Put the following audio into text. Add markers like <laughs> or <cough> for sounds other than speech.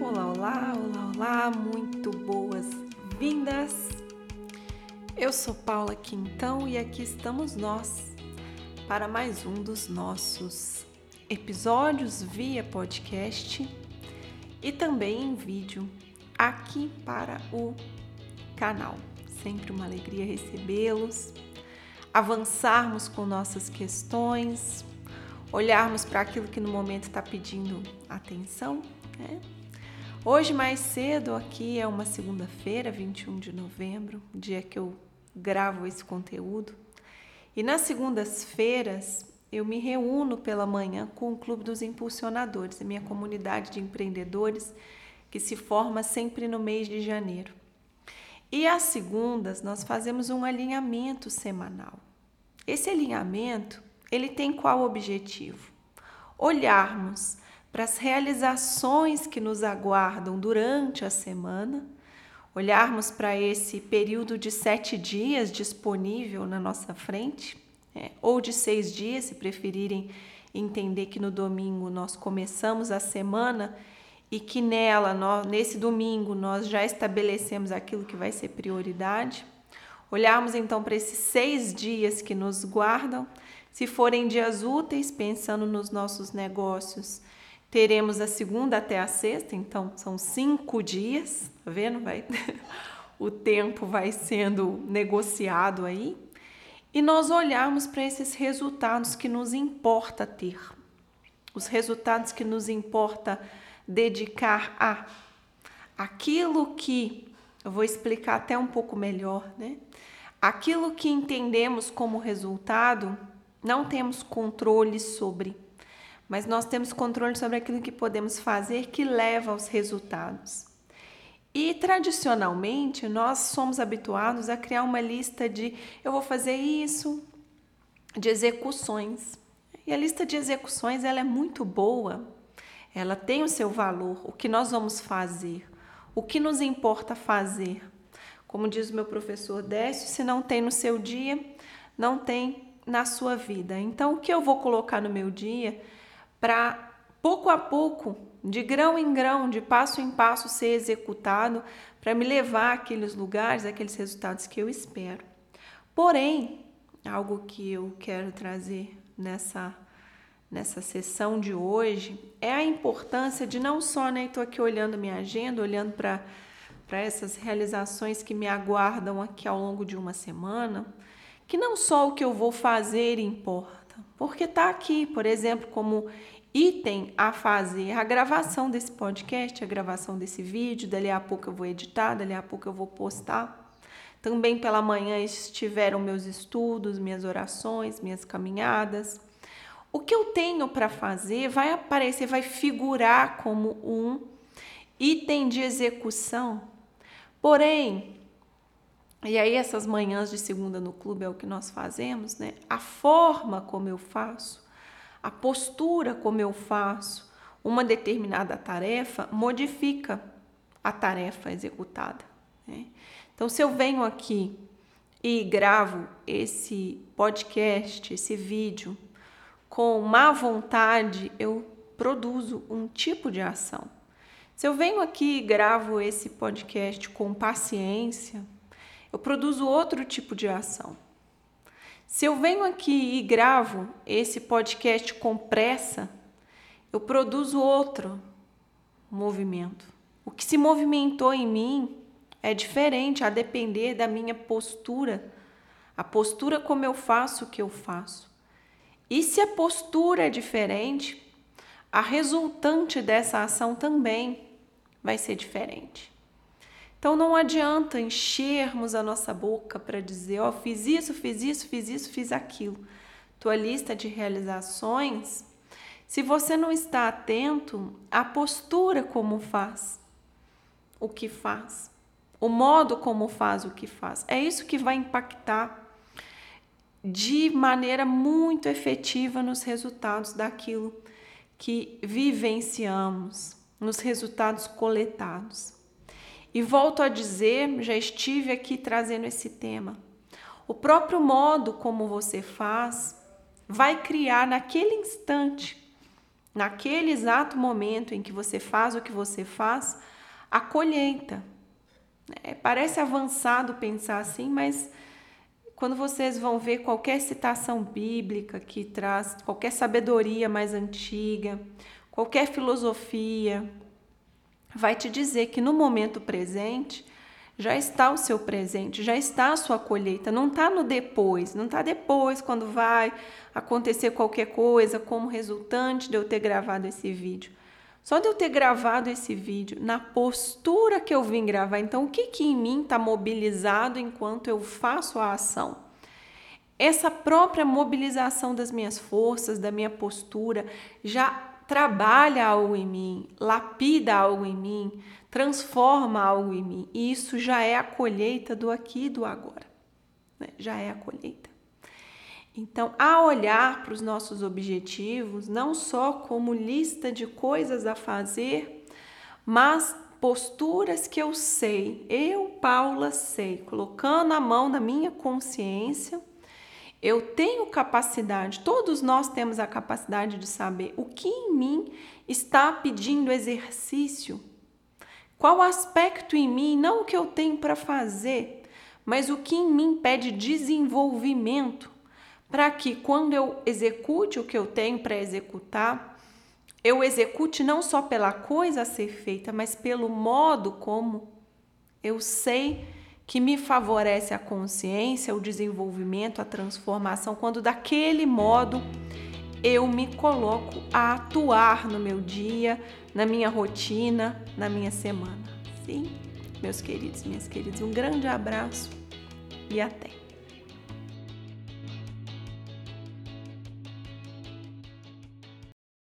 Olá, olá, olá, olá, muito boas-vindas! Eu sou Paula Quintão e aqui estamos nós para mais um dos nossos episódios via podcast e também em vídeo aqui para o canal. Sempre uma alegria recebê-los, avançarmos com nossas questões, olharmos para aquilo que no momento está pedindo atenção. Né? Hoje, mais cedo, aqui é uma segunda-feira, 21 de novembro, dia que eu gravo esse conteúdo. E nas segundas-feiras eu me reúno pela manhã com o Clube dos Impulsionadores, a minha comunidade de empreendedores que se forma sempre no mês de janeiro. E às segundas nós fazemos um alinhamento semanal. Esse alinhamento ele tem qual objetivo? Olharmos para as realizações que nos aguardam durante a semana, olharmos para esse período de sete dias disponível na nossa frente, é, ou de seis dias, se preferirem entender que no domingo nós começamos a semana e que nela, nós, nesse domingo, nós já estabelecemos aquilo que vai ser prioridade. Olharmos então para esses seis dias que nos guardam se forem dias úteis, pensando nos nossos negócios, teremos a segunda até a sexta, então são cinco dias, tá vendo? Vai, <laughs> o tempo vai sendo negociado aí. E nós olharmos para esses resultados que nos importa ter, os resultados que nos importa dedicar a aquilo que eu vou explicar até um pouco melhor, né? Aquilo que entendemos como resultado não temos controle sobre, mas nós temos controle sobre aquilo que podemos fazer que leva aos resultados. E tradicionalmente nós somos habituados a criar uma lista de eu vou fazer isso, de execuções. E a lista de execuções ela é muito boa, ela tem o seu valor, o que nós vamos fazer, o que nos importa fazer. Como diz o meu professor Décio, se não tem no seu dia, não tem na sua vida. Então, o que eu vou colocar no meu dia para pouco a pouco, de grão em grão, de passo em passo ser executado para me levar àqueles lugares, àqueles resultados que eu espero. Porém, algo que eu quero trazer nessa nessa sessão de hoje é a importância de não só, né, estou aqui olhando minha agenda, olhando para para essas realizações que me aguardam aqui ao longo de uma semana, que não só o que eu vou fazer importa, porque está aqui, por exemplo, como item a fazer a gravação desse podcast, a gravação desse vídeo, dali a pouco eu vou editar, dali a pouco eu vou postar. Também pela manhã estiveram meus estudos, minhas orações, minhas caminhadas. O que eu tenho para fazer vai aparecer, vai figurar como um item de execução. Porém, e aí, essas manhãs de segunda no clube é o que nós fazemos, né? A forma como eu faço, a postura como eu faço uma determinada tarefa modifica a tarefa executada. Né? Então, se eu venho aqui e gravo esse podcast, esse vídeo, com má vontade, eu produzo um tipo de ação. Se eu venho aqui e gravo esse podcast com paciência, eu produzo outro tipo de ação. Se eu venho aqui e gravo esse podcast com pressa, eu produzo outro movimento. O que se movimentou em mim é diferente a depender da minha postura, a postura como eu faço o que eu faço. E se a postura é diferente, a resultante dessa ação também vai ser diferente. Então não adianta enchermos a nossa boca para dizer, ó, oh, fiz isso, fiz isso, fiz isso, fiz aquilo. Tua lista de realizações, se você não está atento à postura como faz, o que faz, o modo como faz o que faz, é isso que vai impactar de maneira muito efetiva nos resultados daquilo que vivenciamos, nos resultados coletados. E volto a dizer, já estive aqui trazendo esse tema. O próprio modo como você faz vai criar naquele instante naquele exato momento em que você faz o que você faz, a colheita. É, parece avançado pensar assim, mas quando vocês vão ver qualquer citação bíblica que traz qualquer sabedoria mais antiga, qualquer filosofia, vai te dizer que no momento presente já está o seu presente, já está a sua colheita, não está no depois, não está depois quando vai acontecer qualquer coisa como resultante de eu ter gravado esse vídeo. Só de eu ter gravado esse vídeo, na postura que eu vim gravar, então o que, que em mim está mobilizado enquanto eu faço a ação? Essa própria mobilização das minhas forças, da minha postura, já trabalha algo em mim, lapida algo em mim, transforma algo em mim. E isso já é a colheita do aqui e do agora. Né? Já é a colheita. Então, a olhar para os nossos objetivos, não só como lista de coisas a fazer, mas posturas que eu sei, eu, Paula, sei, colocando a mão na minha consciência, eu tenho capacidade, todos nós temos a capacidade de saber o que em mim está pedindo exercício qual aspecto em mim, não o que eu tenho para fazer, mas o que em mim pede desenvolvimento, para que quando eu execute o que eu tenho para executar, eu execute não só pela coisa a ser feita, mas pelo modo como eu sei que me favorece a consciência, o desenvolvimento, a transformação, quando daquele modo eu me coloco a atuar no meu dia, na minha rotina, na minha semana. Sim, meus queridos, minhas queridas, um grande abraço e até.